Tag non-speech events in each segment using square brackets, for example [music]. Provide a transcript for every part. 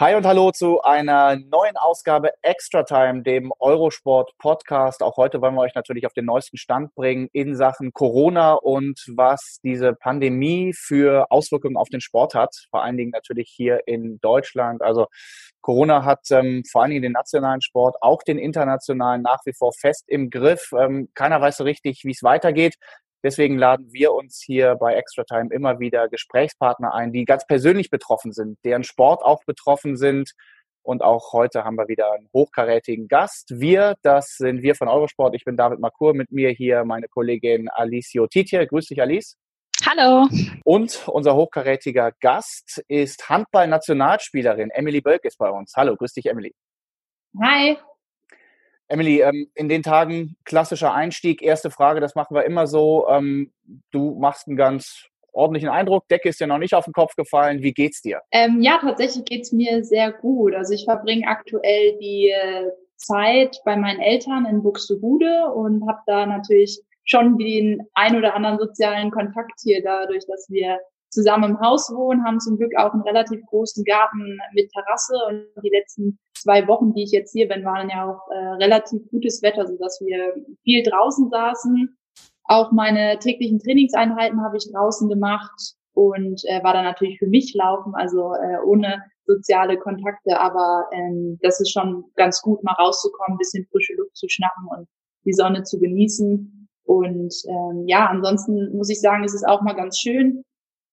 Hi und hallo zu einer neuen Ausgabe Extra Time, dem Eurosport Podcast. Auch heute wollen wir euch natürlich auf den neuesten Stand bringen in Sachen Corona und was diese Pandemie für Auswirkungen auf den Sport hat. Vor allen Dingen natürlich hier in Deutschland. Also Corona hat ähm, vor allen Dingen den nationalen Sport, auch den internationalen nach wie vor fest im Griff. Ähm, keiner weiß so richtig, wie es weitergeht. Deswegen laden wir uns hier bei Extra Time immer wieder Gesprächspartner ein, die ganz persönlich betroffen sind, deren Sport auch betroffen sind. Und auch heute haben wir wieder einen hochkarätigen Gast. Wir, das sind wir von Eurosport. Ich bin David Makur, mit mir hier meine Kollegin Alicio Titje. Grüß dich, Alice. Hallo. Und unser hochkarätiger Gast ist Handball-Nationalspielerin Emily Bölk ist bei uns. Hallo, grüß dich, Emily. Hi. Emily, ähm, in den Tagen klassischer Einstieg, erste Frage, das machen wir immer so. Ähm, du machst einen ganz ordentlichen Eindruck. Decke ist dir noch nicht auf den Kopf gefallen. Wie geht's dir? Ähm, ja, tatsächlich geht's mir sehr gut. Also ich verbringe aktuell die äh, Zeit bei meinen Eltern in Buxtehude und habe da natürlich schon den ein oder anderen sozialen Kontakt hier dadurch, dass wir zusammen im Haus wohnen, haben zum Glück auch einen relativ großen Garten mit Terrasse und die letzten zwei Wochen, die ich jetzt hier bin, waren ja auch äh, relativ gutes Wetter, so dass wir viel draußen saßen. Auch meine täglichen Trainingseinheiten habe ich draußen gemacht und äh, war dann natürlich für mich laufen, also äh, ohne soziale Kontakte, aber ähm, das ist schon ganz gut, mal rauszukommen, bisschen frische Luft zu schnappen und die Sonne zu genießen. Und ähm, ja, ansonsten muss ich sagen, es ist auch mal ganz schön,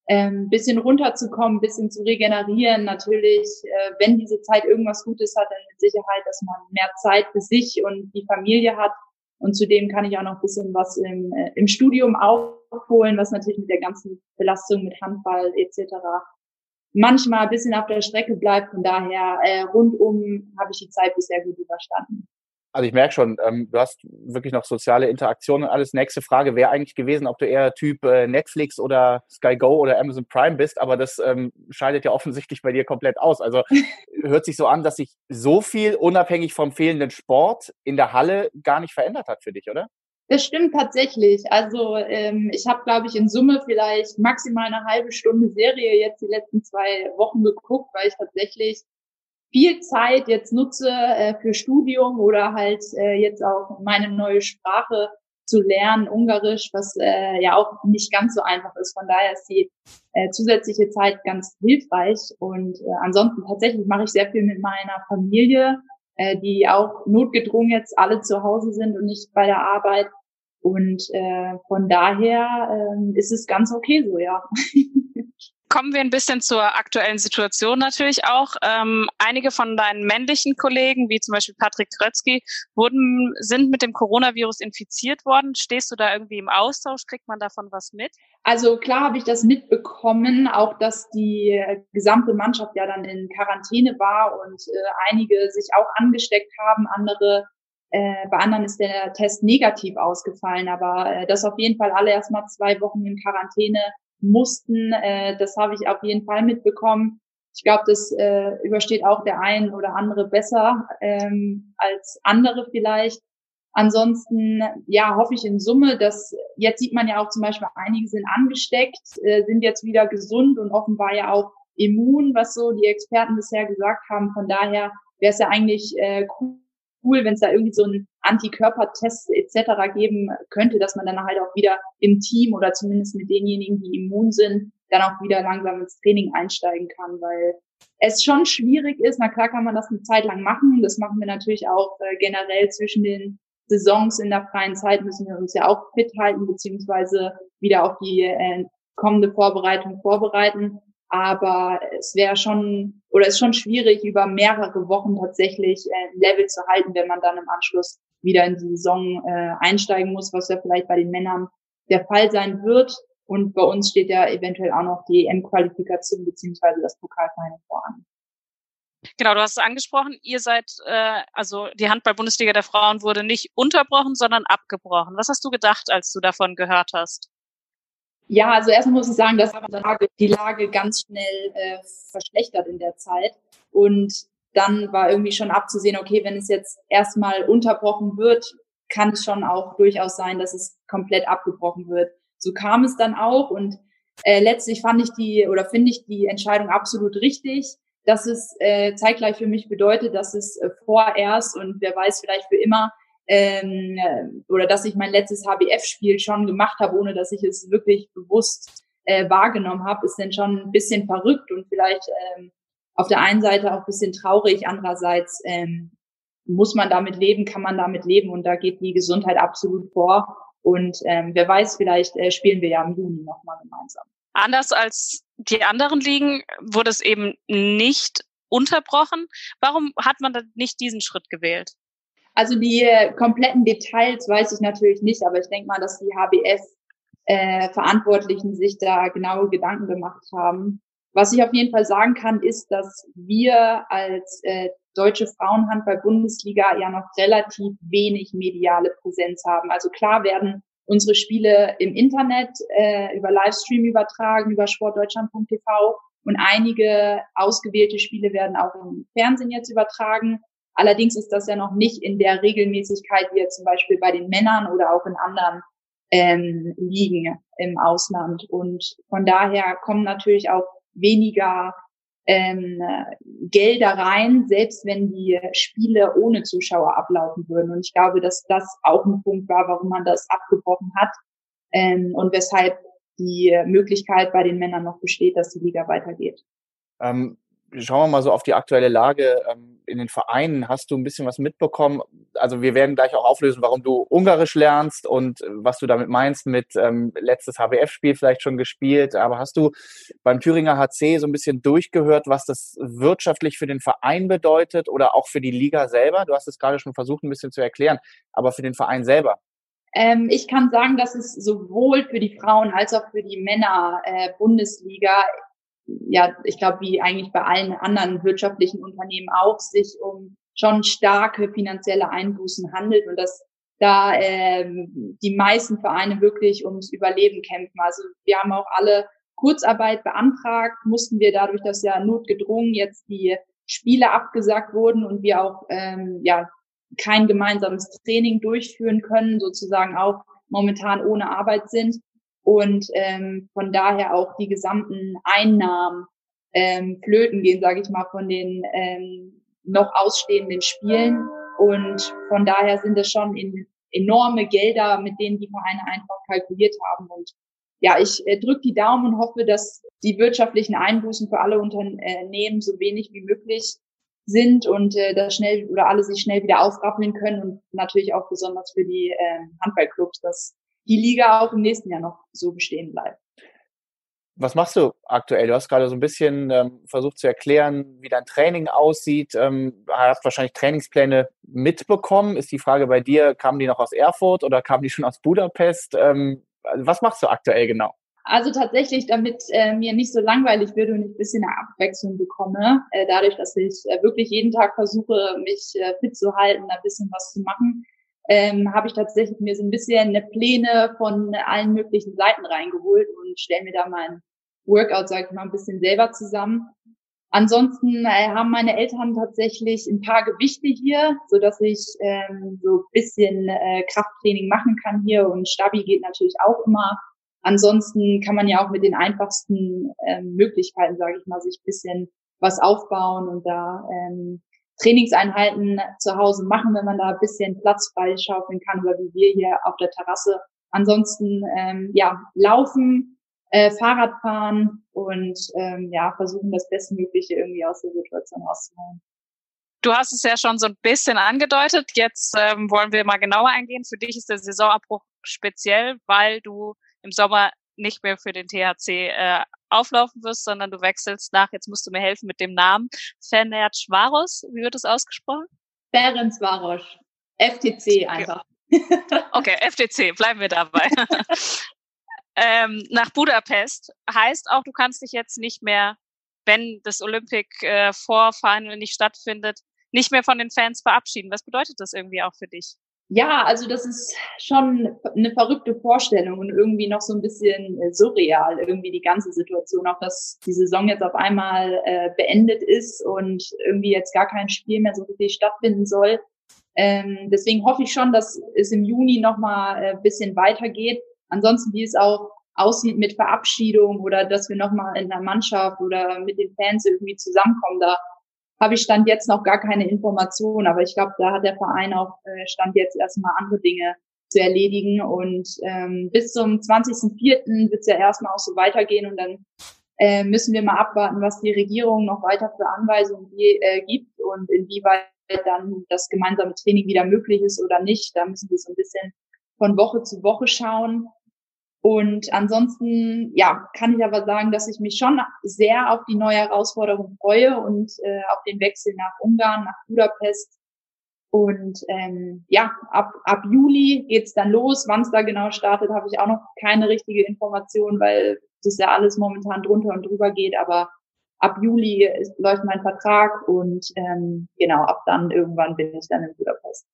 ähm, bisschen runterzukommen, bisschen zu regenerieren. Natürlich, äh, wenn diese Zeit irgendwas Gutes hat, dann mit Sicherheit, dass man mehr Zeit für sich und die Familie hat. Und zudem kann ich auch noch bisschen was im, äh, im Studium aufholen, was natürlich mit der ganzen Belastung mit Handball etc. manchmal ein bisschen auf der Strecke bleibt. Von daher äh, rundum habe ich die Zeit bisher gut überstanden. Also ich merke schon, ähm, du hast wirklich noch soziale Interaktionen und alles. Nächste Frage wäre eigentlich gewesen, ob du eher Typ äh, Netflix oder Sky Go oder Amazon Prime bist, aber das ähm, scheidet ja offensichtlich bei dir komplett aus. Also [laughs] hört sich so an, dass sich so viel unabhängig vom fehlenden Sport in der Halle gar nicht verändert hat für dich, oder? Das stimmt tatsächlich. Also ähm, ich habe, glaube ich, in Summe vielleicht maximal eine halbe Stunde Serie jetzt die letzten zwei Wochen geguckt, weil ich tatsächlich viel Zeit jetzt nutze äh, für Studium oder halt äh, jetzt auch meine neue Sprache zu lernen, Ungarisch, was äh, ja auch nicht ganz so einfach ist. Von daher ist die äh, zusätzliche Zeit ganz hilfreich. Und äh, ansonsten tatsächlich mache ich sehr viel mit meiner Familie, äh, die auch notgedrungen jetzt alle zu Hause sind und nicht bei der Arbeit. Und äh, von daher äh, ist es ganz okay so, ja. [laughs] kommen wir ein bisschen zur aktuellen Situation natürlich auch. Ähm, einige von deinen männlichen Kollegen, wie zum Beispiel Patrick Krötzky, wurden, sind mit dem Coronavirus infiziert worden. Stehst du da irgendwie im Austausch? Kriegt man davon was mit? Also klar habe ich das mitbekommen, auch dass die gesamte Mannschaft ja dann in Quarantäne war und äh, einige sich auch angesteckt haben, andere äh, bei anderen ist der Test negativ ausgefallen, aber äh, dass auf jeden Fall alle erstmal zwei Wochen in Quarantäne mussten. Äh, das habe ich auf jeden Fall mitbekommen. Ich glaube, das äh, übersteht auch der ein oder andere besser ähm, als andere vielleicht. Ansonsten, ja, hoffe ich in Summe, dass jetzt sieht man ja auch zum Beispiel, einige sind angesteckt, äh, sind jetzt wieder gesund und offenbar ja auch immun, was so die Experten bisher gesagt haben. Von daher wäre es ja eigentlich äh, cool, cool, wenn es da irgendwie so einen Antikörpertest etc. geben könnte, dass man dann halt auch wieder im Team oder zumindest mit denjenigen, die immun sind, dann auch wieder langsam ins Training einsteigen kann, weil es schon schwierig ist. Na klar kann man das eine Zeit lang machen. Das machen wir natürlich auch äh, generell zwischen den Saisons in der freien Zeit müssen wir uns ja auch fit halten, beziehungsweise wieder auf die äh, kommende Vorbereitung vorbereiten. Aber es wäre schon, oder ist schon schwierig, über mehrere Wochen tatsächlich äh, ein Level zu halten, wenn man dann im Anschluss wieder in die Saison äh, einsteigen muss, was ja vielleicht bei den Männern der Fall sein wird. Und bei uns steht ja eventuell auch noch die EM-Qualifikation beziehungsweise das Pokalfinale voran. Genau, du hast es angesprochen. Ihr seid, äh, also die Handball-Bundesliga der Frauen wurde nicht unterbrochen, sondern abgebrochen. Was hast du gedacht, als du davon gehört hast? Ja, also erstmal muss ich sagen, dass die Lage ganz schnell äh, verschlechtert in der Zeit. Und dann war irgendwie schon abzusehen, okay, wenn es jetzt erstmal unterbrochen wird, kann es schon auch durchaus sein, dass es komplett abgebrochen wird. So kam es dann auch und äh, letztlich fand ich die oder finde ich die Entscheidung absolut richtig dass es äh, zeitgleich für mich bedeutet, dass es äh, vorerst und wer weiß vielleicht für immer ähm, äh, oder dass ich mein letztes HBF-Spiel schon gemacht habe, ohne dass ich es wirklich bewusst äh, wahrgenommen habe, ist dann schon ein bisschen verrückt und vielleicht ähm, auf der einen Seite auch ein bisschen traurig, andererseits ähm, muss man damit leben, kann man damit leben und da geht die Gesundheit absolut vor. Und ähm, wer weiß, vielleicht äh, spielen wir ja im Juni nochmal gemeinsam. Anders als die anderen Ligen wurde es eben nicht unterbrochen. Warum hat man dann nicht diesen Schritt gewählt? Also die äh, kompletten Details weiß ich natürlich nicht, aber ich denke mal, dass die HBS äh, Verantwortlichen sich da genaue Gedanken gemacht haben. Was ich auf jeden Fall sagen kann, ist, dass wir als äh, deutsche Frauenhandball-Bundesliga ja noch relativ wenig mediale Präsenz haben. Also klar werden unsere Spiele im Internet äh, über Livestream übertragen, über sportdeutschland.tv und einige ausgewählte Spiele werden auch im Fernsehen jetzt übertragen. Allerdings ist das ja noch nicht in der Regelmäßigkeit, wie jetzt zum Beispiel bei den Männern oder auch in anderen ähm, Ligen im Ausland. Und von daher kommen natürlich auch weniger ähm, Gelder rein, selbst wenn die Spiele ohne Zuschauer ablaufen würden. Und ich glaube, dass das auch ein Punkt war, warum man das abgebrochen hat ähm, und weshalb die Möglichkeit bei den Männern noch besteht, dass die Liga weitergeht. Ähm, schauen wir mal so auf die aktuelle Lage ähm, in den Vereinen. Hast du ein bisschen was mitbekommen? Also wir werden gleich auch auflösen, warum du Ungarisch lernst und äh, was du damit meinst mit ähm, letztes HBF-Spiel vielleicht schon gespielt. Aber hast du beim Thüringer HC so ein bisschen durchgehört, was das wirtschaftlich für den Verein bedeutet oder auch für die Liga selber? Du hast es gerade schon versucht, ein bisschen zu erklären, aber für den Verein selber. Ähm, ich kann sagen, dass es sowohl für die Frauen als auch für die Männer äh, Bundesliga ja, ich glaube, wie eigentlich bei allen anderen wirtschaftlichen Unternehmen auch, sich um schon starke finanzielle Einbußen handelt und dass da ähm, die meisten Vereine wirklich ums Überleben kämpfen. Also wir haben auch alle Kurzarbeit beantragt, mussten wir dadurch, dass ja notgedrungen jetzt die Spiele abgesagt wurden und wir auch ähm, ja kein gemeinsames Training durchführen können, sozusagen auch momentan ohne Arbeit sind, und ähm, von daher auch die gesamten Einnahmen ähm, flöten gehen, sage ich mal, von den ähm, noch ausstehenden Spielen. Und von daher sind es schon in, enorme Gelder, mit denen die Vereine einfach kalkuliert haben. Und ja, ich äh, drücke die Daumen und hoffe, dass die wirtschaftlichen Einbußen für alle Unternehmen so wenig wie möglich sind und äh, dass schnell oder alle sich schnell wieder aufrappeln können und natürlich auch besonders für die äh, Handballclubs, dass die Liga auch im nächsten Jahr noch so bestehen bleibt. Was machst du aktuell? Du hast gerade so ein bisschen ähm, versucht zu erklären, wie dein Training aussieht. Ähm, hast wahrscheinlich Trainingspläne mitbekommen. Ist die Frage bei dir, kamen die noch aus Erfurt oder kamen die [laughs] schon aus Budapest? Ähm, was machst du aktuell genau? Also tatsächlich, damit äh, mir nicht so langweilig wird und ich ein bisschen eine Abwechslung bekomme, äh, dadurch, dass ich äh, wirklich jeden Tag versuche, mich äh, fit zu halten, ein bisschen was zu machen, ähm, habe ich tatsächlich mir so ein bisschen eine Pläne von allen möglichen Seiten reingeholt und stelle mir da mein Workout, sage ich mal, ein bisschen selber zusammen. Ansonsten äh, haben meine Eltern tatsächlich ein paar Gewichte hier, so dass ich ähm, so ein bisschen äh, Krafttraining machen kann hier und Stabi geht natürlich auch immer. Ansonsten kann man ja auch mit den einfachsten ähm, Möglichkeiten, sage ich mal, sich bisschen was aufbauen und da ähm, Trainingseinheiten zu Hause machen, wenn man da ein bisschen Platz freischaufeln kann, oder wie wir hier auf der Terrasse. Ansonsten ähm, ja laufen, äh, Fahrrad fahren und ähm, ja versuchen das Bestmögliche irgendwie aus der Situation rauszuholen. Du hast es ja schon so ein bisschen angedeutet. Jetzt ähm, wollen wir mal genauer eingehen. Für dich ist der Saisonabbruch speziell, weil du im Sommer nicht mehr für den THC äh, auflaufen wirst, sondern du wechselst nach, jetzt musst du mir helfen mit dem Namen, Fenerbahce Schwaros. Wie wird das ausgesprochen? Ferencvaros. FTC einfach. Okay, FTC, bleiben wir dabei. [laughs] ähm, nach Budapest heißt auch, du kannst dich jetzt nicht mehr, wenn das Olympic äh, Vorfinal nicht stattfindet, nicht mehr von den Fans verabschieden. Was bedeutet das irgendwie auch für dich? Ja, also das ist schon eine verrückte Vorstellung und irgendwie noch so ein bisschen äh, surreal, irgendwie die ganze Situation, auch dass die Saison jetzt auf einmal äh, beendet ist und irgendwie jetzt gar kein Spiel mehr so richtig stattfinden soll. Ähm, deswegen hoffe ich schon, dass es im Juni nochmal ein äh, bisschen weitergeht. Ansonsten, wie es auch aussieht mit Verabschiedung oder dass wir nochmal in der Mannschaft oder mit den Fans irgendwie zusammenkommen, da habe ich Stand jetzt noch gar keine Informationen. Aber ich glaube, da hat der Verein auch äh, Stand jetzt erstmal andere Dinge zu erledigen. Und ähm, bis zum 20.04. wird es ja erstmal auch so weitergehen und dann äh, müssen wir mal abwarten, was die Regierung noch weiter für Anweisungen äh, gibt und inwieweit dann das gemeinsame Training wieder möglich ist oder nicht. Da müssen wir so ein bisschen von Woche zu Woche schauen. Und ansonsten, ja, kann ich aber sagen, dass ich mich schon sehr auf die neue Herausforderung freue und äh, auf den Wechsel nach Ungarn, nach Budapest. Und ähm, ja, ab, ab Juli geht's dann los. Wann es da genau startet, habe ich auch noch keine richtige Information, weil das ja alles momentan drunter und drüber geht. Aber ab Juli ist, läuft mein Vertrag und ähm, genau, ab dann irgendwann bin ich dann in Budapest.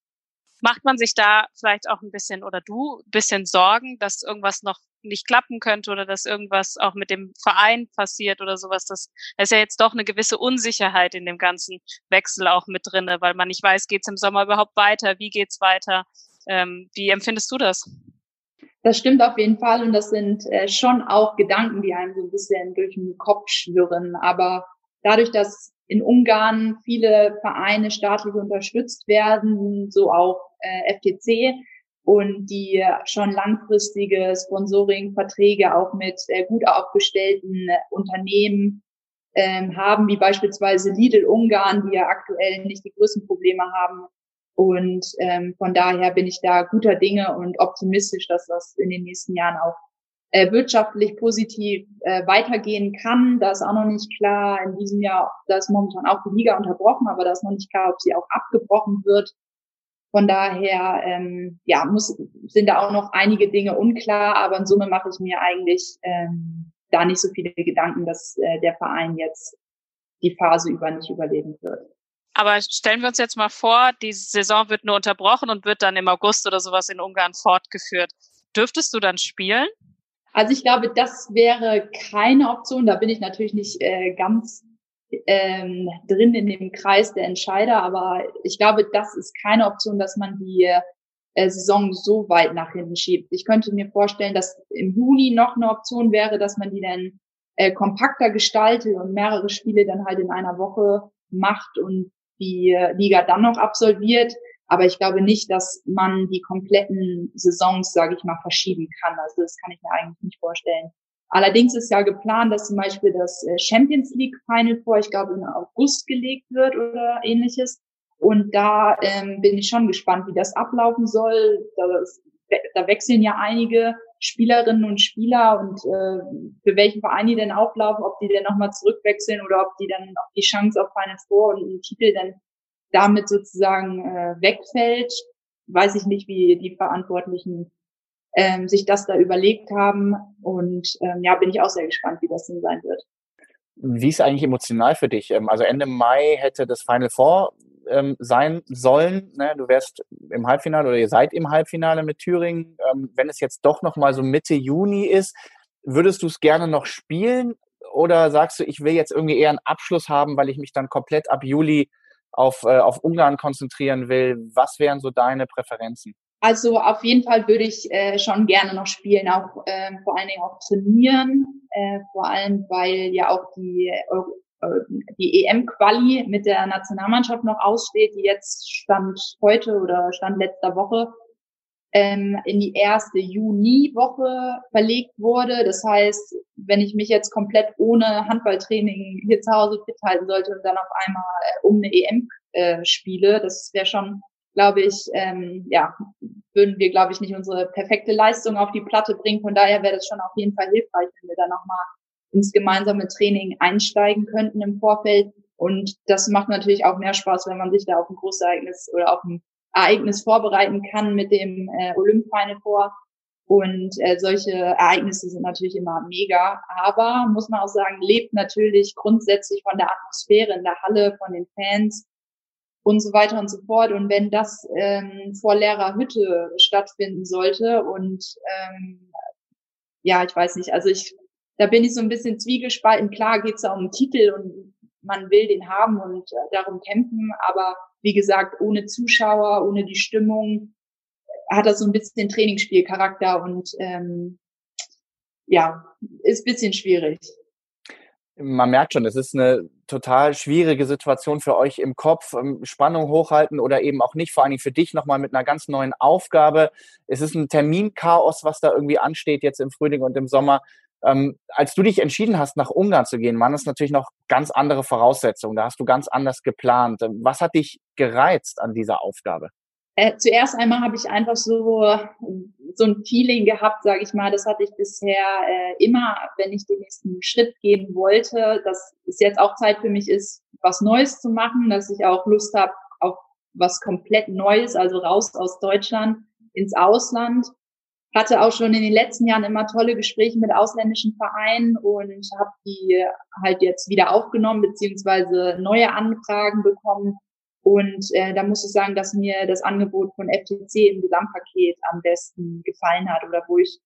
Macht man sich da vielleicht auch ein bisschen oder du ein bisschen Sorgen, dass irgendwas noch nicht klappen könnte oder dass irgendwas auch mit dem Verein passiert oder sowas? Das, ist ja jetzt doch eine gewisse Unsicherheit in dem ganzen Wechsel auch mit drinne, weil man nicht weiß, geht's im Sommer überhaupt weiter? Wie geht's weiter? Ähm, wie empfindest du das? Das stimmt auf jeden Fall und das sind äh, schon auch Gedanken, die einem so ein bisschen durch den Kopf schwirren. Aber dadurch, dass in Ungarn viele Vereine staatlich unterstützt werden, so auch äh, FTC und die schon langfristige Sponsoring-Verträge auch mit gut aufgestellten Unternehmen ähm, haben, wie beispielsweise Lidl Ungarn, die ja aktuell nicht die größten Probleme haben, und ähm, von daher bin ich da guter Dinge und optimistisch, dass das in den nächsten Jahren auch äh, wirtschaftlich positiv äh, weitergehen kann. Da ist auch noch nicht klar. In diesem Jahr, da ist momentan auch die Liga unterbrochen, aber da ist noch nicht klar, ob sie auch abgebrochen wird. Von daher, ähm, ja, muss, sind da auch noch einige Dinge unklar, aber in Summe mache ich mir eigentlich ähm, da nicht so viele Gedanken, dass äh, der Verein jetzt die Phase über nicht überleben wird. Aber stellen wir uns jetzt mal vor, die Saison wird nur unterbrochen und wird dann im August oder sowas in Ungarn fortgeführt. Dürftest du dann spielen? Also ich glaube, das wäre keine Option. Da bin ich natürlich nicht äh, ganz ähm, drin in dem Kreis der Entscheider, aber ich glaube, das ist keine Option, dass man die äh, Saison so weit nach hinten schiebt. Ich könnte mir vorstellen, dass im Juni noch eine Option wäre, dass man die dann äh, kompakter gestaltet und mehrere Spiele dann halt in einer Woche macht und die Liga dann noch absolviert. Aber ich glaube nicht, dass man die kompletten Saisons, sage ich mal, verschieben kann. Also das kann ich mir eigentlich nicht vorstellen. Allerdings ist ja geplant, dass zum Beispiel das äh, Champions League Final vor, ich glaube, in August gelegt wird oder ähnliches. Und da ähm, bin ich schon gespannt, wie das ablaufen soll. Das, da wechseln ja einige Spielerinnen und Spieler und äh, für welchen Verein die denn auflaufen, ob die denn nochmal zurückwechseln oder ob die dann noch die Chance auf Final Four und einen Titel dann damit sozusagen äh, wegfällt, weiß ich nicht, wie die Verantwortlichen ähm, sich das da überlegt haben. Und ähm, ja, bin ich auch sehr gespannt, wie das denn sein wird. Wie ist eigentlich emotional für dich? Ähm, also Ende Mai hätte das Final Four ähm, sein sollen. Ne? Du wärst im Halbfinale oder ihr seid im Halbfinale mit Thüringen. Ähm, wenn es jetzt doch noch mal so Mitte Juni ist, würdest du es gerne noch spielen oder sagst du, ich will jetzt irgendwie eher einen Abschluss haben, weil ich mich dann komplett ab Juli auf, äh, auf Ungarn konzentrieren will? Was wären so deine Präferenzen? Also auf jeden Fall würde ich äh, schon gerne noch spielen, auch äh, vor allen Dingen auch trainieren, äh, vor allem weil ja auch die Euro die EM-Quali mit der Nationalmannschaft noch aussteht, die jetzt stand heute oder stand letzter Woche ähm, in die erste Juni-Woche verlegt wurde. Das heißt, wenn ich mich jetzt komplett ohne Handballtraining hier zu Hause fit halten sollte und dann auf einmal äh, um eine EM äh, spiele, das wäre schon, glaube ich, ähm, ja, würden wir, glaube ich, nicht unsere perfekte Leistung auf die Platte bringen. Von daher wäre das schon auf jeden Fall hilfreich, wenn wir da nochmal ins gemeinsame Training einsteigen könnten im Vorfeld. Und das macht natürlich auch mehr Spaß, wenn man sich da auf ein Großereignis oder auf ein Ereignis vorbereiten kann mit dem äh, Olymp Final Four. Und äh, solche Ereignisse sind natürlich immer mega. Aber muss man auch sagen, lebt natürlich grundsätzlich von der Atmosphäre in der Halle, von den Fans und so weiter und so fort. Und wenn das ähm, vor leerer Hütte stattfinden sollte und ähm, ja, ich weiß nicht, also ich, da bin ich so ein bisschen zwiegespalten. Klar geht's da um einen Titel und man will den haben und äh, darum kämpfen, aber wie gesagt, ohne Zuschauer, ohne die Stimmung, hat das so ein bisschen Trainingsspielcharakter und ähm, ja, ist bisschen schwierig. Man merkt schon, es ist eine total schwierige Situation für euch im Kopf, ähm, Spannung hochhalten oder eben auch nicht, vor allen Dingen für dich nochmal mit einer ganz neuen Aufgabe. Es ist ein Terminchaos, was da irgendwie ansteht jetzt im Frühling und im Sommer. Ähm, als du dich entschieden hast, nach Ungarn zu gehen, waren es natürlich noch ganz andere Voraussetzungen. Da hast du ganz anders geplant. Was hat dich gereizt an dieser Aufgabe? Äh, zuerst einmal habe ich einfach so so ein Feeling gehabt, sage ich mal. Das hatte ich bisher äh, immer, wenn ich den nächsten Schritt gehen wollte, dass es jetzt auch Zeit für mich ist, was Neues zu machen, dass ich auch Lust habe auf was komplett Neues, also raus aus Deutschland ins Ausland. Hatte auch schon in den letzten Jahren immer tolle Gespräche mit ausländischen Vereinen und habe die halt jetzt wieder aufgenommen beziehungsweise neue Anfragen bekommen und äh, da muss ich sagen, dass mir das Angebot von FTC im Gesamtpaket am besten gefallen hat oder wo ich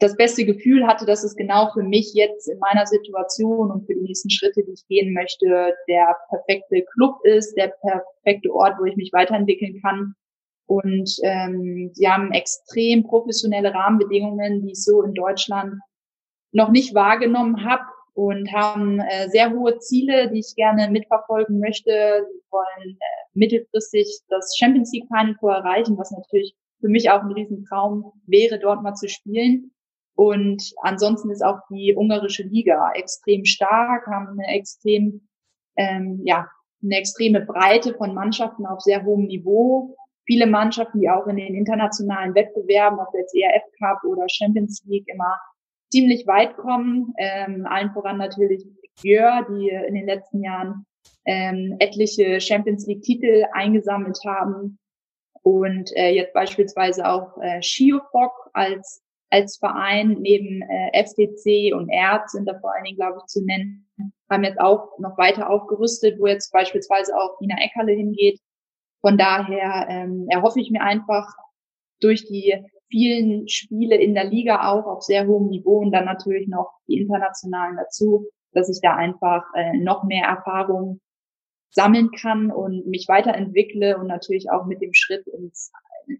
das beste Gefühl hatte, dass es genau für mich jetzt in meiner Situation und für die nächsten Schritte, die ich gehen möchte, der perfekte Club ist, der perfekte Ort, wo ich mich weiterentwickeln kann. Und ähm, sie haben extrem professionelle Rahmenbedingungen, die ich so in Deutschland noch nicht wahrgenommen habe und haben äh, sehr hohe Ziele, die ich gerne mitverfolgen möchte. Sie wollen äh, mittelfristig das Champions League Final Four erreichen, was natürlich für mich auch ein Riesentraum wäre, dort mal zu spielen. Und ansonsten ist auch die ungarische Liga extrem stark, haben eine extrem, ähm, ja, eine extreme Breite von Mannschaften auf sehr hohem Niveau. Viele Mannschaften, die auch in den internationalen Wettbewerben, ob jetzt ERF Cup oder Champions League immer ziemlich weit kommen. Ähm, allen voran natürlich Gjör, die in den letzten Jahren ähm, etliche Champions League-Titel eingesammelt haben. Und äh, jetzt beispielsweise auch äh, Schiofok als, als Verein neben äh, FTC und Erz sind da vor allen Dingen, glaube ich, zu nennen, haben jetzt auch noch weiter aufgerüstet, wo jetzt beispielsweise auch Nina Eckerle hingeht. Von daher ähm, erhoffe ich mir einfach durch die vielen Spiele in der Liga auch auf sehr hohem Niveau und dann natürlich noch die internationalen dazu, dass ich da einfach äh, noch mehr Erfahrung sammeln kann und mich weiterentwickle und natürlich auch mit dem Schritt ins,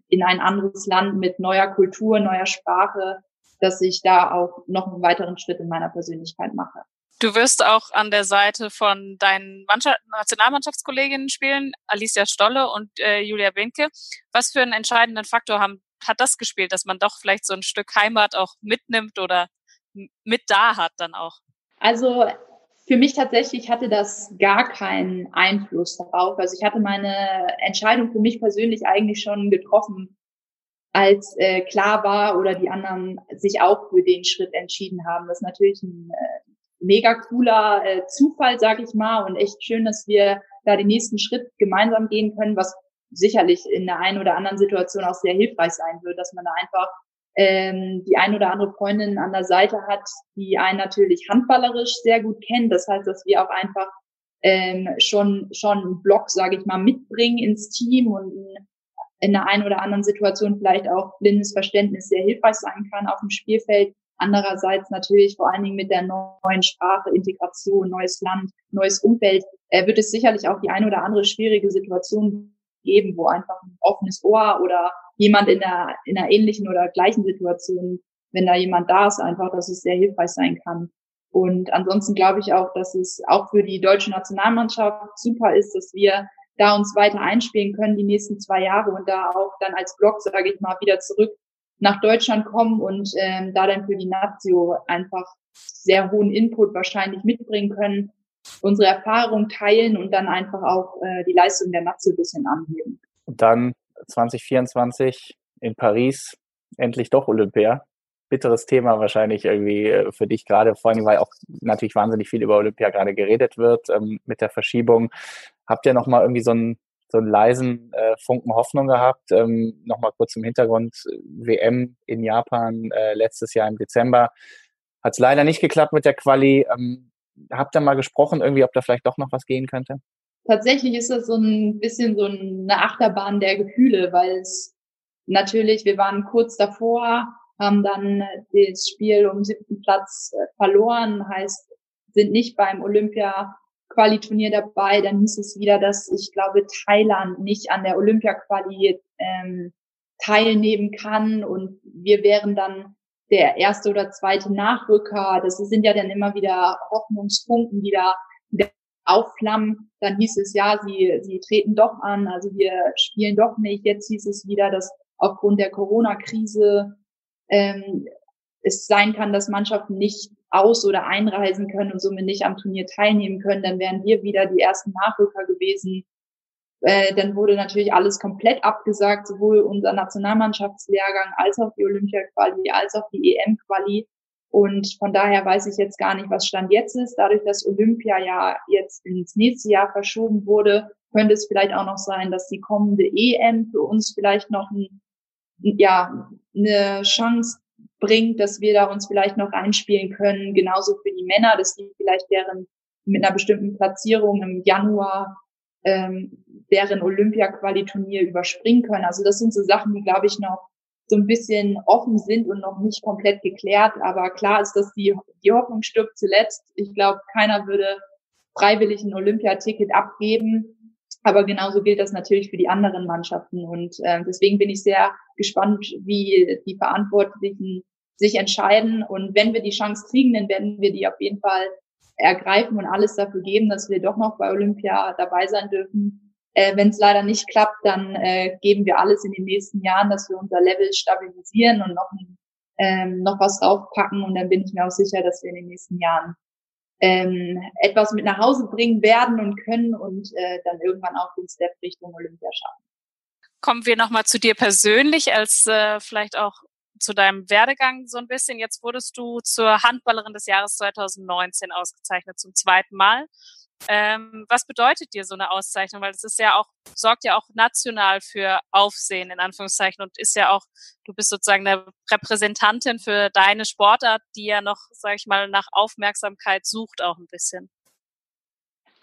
in ein anderes Land mit neuer Kultur, neuer Sprache, dass ich da auch noch einen weiteren Schritt in meiner Persönlichkeit mache. Du wirst auch an der Seite von deinen Mannschaft Nationalmannschaftskolleginnen spielen, Alicia Stolle und äh, Julia Binke. Was für einen entscheidenden Faktor haben hat das gespielt, dass man doch vielleicht so ein Stück Heimat auch mitnimmt oder mit da hat dann auch? Also für mich tatsächlich hatte das gar keinen Einfluss darauf. Also ich hatte meine Entscheidung für mich persönlich eigentlich schon getroffen, als äh, klar war oder die anderen sich auch für den Schritt entschieden haben. Das ist natürlich ein äh, mega cooler äh, Zufall, sag ich mal, und echt schön, dass wir da den nächsten Schritt gemeinsam gehen können, was sicherlich in der einen oder anderen Situation auch sehr hilfreich sein wird, dass man da einfach ähm, die ein oder andere Freundin an der Seite hat, die einen natürlich handballerisch sehr gut kennt. Das heißt, dass wir auch einfach ähm, schon schon einen Block, sage ich mal, mitbringen ins Team und in der einen oder anderen Situation vielleicht auch blindes Verständnis sehr hilfreich sein kann auf dem Spielfeld. Andererseits natürlich vor allen Dingen mit der neuen Sprache, Integration, neues Land, neues Umfeld, äh, wird es sicherlich auch die eine oder andere schwierige Situation geben, wo einfach ein offenes Ohr oder jemand in der, in einer ähnlichen oder gleichen Situation, wenn da jemand da ist, einfach, dass es sehr hilfreich sein kann. Und ansonsten glaube ich auch, dass es auch für die deutsche Nationalmannschaft super ist, dass wir da uns weiter einspielen können die nächsten zwei Jahre und da auch dann als Blog, sage ich mal, wieder zurück nach Deutschland kommen und ähm, da dann für die Nazio einfach sehr hohen Input wahrscheinlich mitbringen können unsere Erfahrung teilen und dann einfach auch äh, die Leistung der Nazi ein bisschen anheben. Dann 2024 in Paris endlich doch Olympia. Bitteres Thema wahrscheinlich irgendwie äh, für dich gerade, vor allem weil auch natürlich wahnsinnig viel über Olympia gerade geredet wird ähm, mit der Verschiebung. Habt ihr nochmal irgendwie so ein so einen leisen äh, Funken Hoffnung gehabt. Ähm, Nochmal kurz im Hintergrund, WM in Japan äh, letztes Jahr im Dezember. Hat es leider nicht geklappt mit der Quali. Ähm, habt ihr mal gesprochen, irgendwie, ob da vielleicht doch noch was gehen könnte? Tatsächlich ist das so ein bisschen so eine Achterbahn der Gefühle, weil es natürlich, wir waren kurz davor, haben dann das Spiel um siebten Platz äh, verloren, heißt, sind nicht beim Olympia Quali-Turnier dabei, dann hieß es wieder, dass ich glaube Thailand nicht an der Olympia-Quali ähm, teilnehmen kann und wir wären dann der erste oder zweite Nachrücker. Das sind ja dann immer wieder Hoffnungspunkten, die da aufflammen. Dann hieß es ja, sie, sie treten doch an, also wir spielen doch nicht. Jetzt hieß es wieder, dass aufgrund der Corona-Krise ähm, es sein kann, dass Mannschaften nicht aus- oder einreisen können und somit nicht am Turnier teilnehmen können, dann wären wir wieder die ersten Nachrücker gewesen. Äh, dann wurde natürlich alles komplett abgesagt, sowohl unser Nationalmannschaftslehrgang als auch die Olympia-Quali, als auch die EM-Quali. Und von daher weiß ich jetzt gar nicht, was Stand jetzt ist. Dadurch, dass Olympia ja jetzt ins nächste Jahr verschoben wurde, könnte es vielleicht auch noch sein, dass die kommende EM für uns vielleicht noch ein, ja, eine Chance bringt, dass wir da uns vielleicht noch einspielen können. Genauso für die Männer, dass die vielleicht deren mit einer bestimmten Platzierung im Januar ähm, deren Olympia-Quali-Turnier überspringen können. Also das sind so Sachen, die, glaube ich, noch so ein bisschen offen sind und noch nicht komplett geklärt. Aber klar ist, dass die, die Hoffnung stirbt zuletzt. Ich glaube, keiner würde freiwillig ein Olympiaticket abgeben. Aber genauso gilt das natürlich für die anderen Mannschaften. Und äh, deswegen bin ich sehr gespannt, wie die Verantwortlichen sich entscheiden. Und wenn wir die Chance kriegen, dann werden wir die auf jeden Fall ergreifen und alles dafür geben, dass wir doch noch bei Olympia dabei sein dürfen. Äh, wenn es leider nicht klappt, dann äh, geben wir alles in den nächsten Jahren, dass wir unser Level stabilisieren und noch, ähm, noch was draufpacken. Und dann bin ich mir auch sicher, dass wir in den nächsten Jahren ähm, etwas mit nach Hause bringen werden und können und äh, dann irgendwann auch den Step Richtung Olympia schaffen. Kommen wir nochmal zu dir persönlich als äh, vielleicht auch zu deinem Werdegang so ein bisschen. Jetzt wurdest du zur Handballerin des Jahres 2019 ausgezeichnet zum zweiten Mal. Ähm, was bedeutet dir so eine Auszeichnung? Weil es ist ja auch, sorgt ja auch national für Aufsehen, in Anführungszeichen, und ist ja auch, du bist sozusagen eine Repräsentantin für deine Sportart, die ja noch, sag ich mal, nach Aufmerksamkeit sucht auch ein bisschen.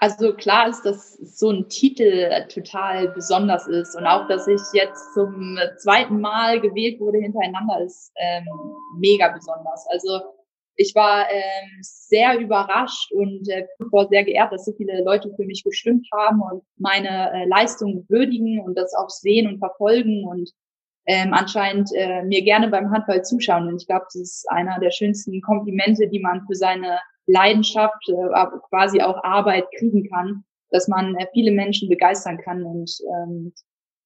Also klar ist, dass so ein Titel total besonders ist und auch, dass ich jetzt zum zweiten Mal gewählt wurde hintereinander ist ähm, mega besonders. Also ich war ähm, sehr überrascht und äh, sehr geehrt, dass so viele Leute für mich gestimmt haben und meine äh, Leistungen würdigen und das auch sehen und verfolgen und ähm, anscheinend äh, mir gerne beim Handball zuschauen. Und ich glaube, das ist einer der schönsten Komplimente, die man für seine Leidenschaft, äh, quasi auch Arbeit kriegen kann, dass man äh, viele Menschen begeistern kann. Und ähm,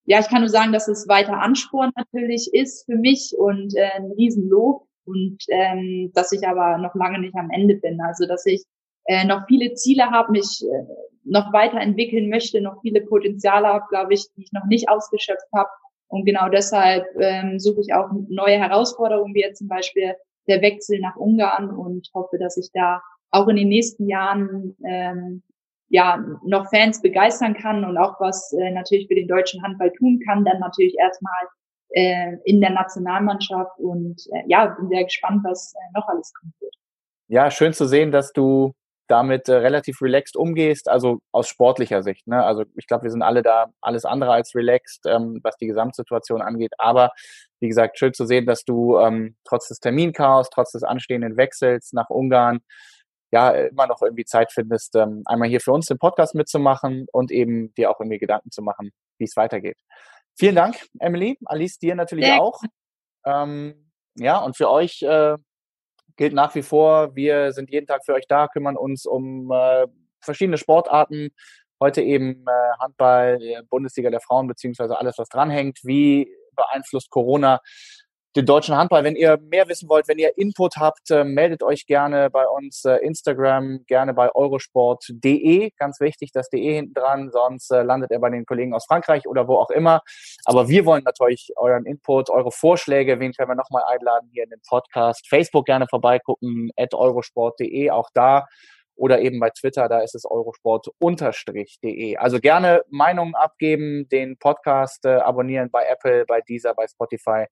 ja, ich kann nur sagen, dass es weiter Ansporn natürlich ist für mich und äh, ein Riesenlob und ähm, dass ich aber noch lange nicht am Ende bin. Also dass ich äh, noch viele Ziele habe, mich äh, noch weiterentwickeln möchte, noch viele Potenziale habe, glaube ich, die ich noch nicht ausgeschöpft habe. Und genau deshalb ähm, suche ich auch neue Herausforderungen, wie jetzt zum Beispiel der Wechsel nach Ungarn und hoffe, dass ich da auch in den nächsten Jahren ähm, ja noch Fans begeistern kann und auch was äh, natürlich für den deutschen Handball tun kann, dann natürlich erstmal äh, in der Nationalmannschaft und äh, ja, bin sehr gespannt, was äh, noch alles kommen wird. Ja, schön zu sehen, dass du damit äh, relativ relaxed umgehst, also aus sportlicher Sicht. Ne? Also ich glaube, wir sind alle da alles andere als relaxed, ähm, was die Gesamtsituation angeht. Aber wie gesagt, schön zu sehen, dass du ähm, trotz des Terminchaos, trotz des anstehenden Wechsels nach Ungarn ja immer noch irgendwie Zeit findest, ähm, einmal hier für uns den Podcast mitzumachen und eben dir auch irgendwie Gedanken zu machen, wie es weitergeht. Vielen Dank, Emily. Alice, dir natürlich Sehr auch. Ähm, ja, und für euch äh, gilt nach wie vor, wir sind jeden Tag für euch da, kümmern uns um äh, verschiedene Sportarten. Heute eben äh, Handball, Bundesliga der Frauen, beziehungsweise alles, was dranhängt. Wie beeinflusst Corona den deutschen Handball. Wenn ihr mehr wissen wollt, wenn ihr Input habt, äh, meldet euch gerne bei uns äh, Instagram, gerne bei eurosport.de. Ganz wichtig, das DE hinten dran, sonst äh, landet er bei den Kollegen aus Frankreich oder wo auch immer. Aber wir wollen natürlich euren Input, eure Vorschläge, wen können wir nochmal einladen hier in den Podcast. Facebook gerne vorbeigucken, at eurosport.de, auch da oder eben bei Twitter, da ist es eurosport-de. Also gerne Meinungen abgeben, den Podcast äh, abonnieren bei Apple, bei Deezer, bei Spotify,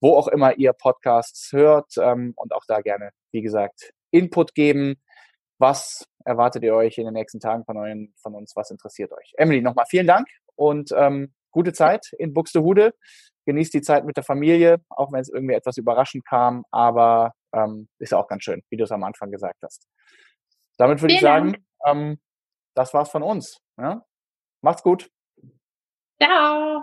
wo auch immer ihr Podcasts hört ähm, und auch da gerne, wie gesagt, Input geben. Was erwartet ihr euch in den nächsten Tagen von, euren, von uns? Was interessiert euch? Emily, nochmal vielen Dank und ähm, gute Zeit in Buxtehude. Genießt die Zeit mit der Familie, auch wenn es irgendwie etwas überraschend kam, aber ähm, ist auch ganz schön, wie du es am Anfang gesagt hast. Damit würde ich sagen, ähm, das war's von uns. Ja? Macht's gut. Ciao.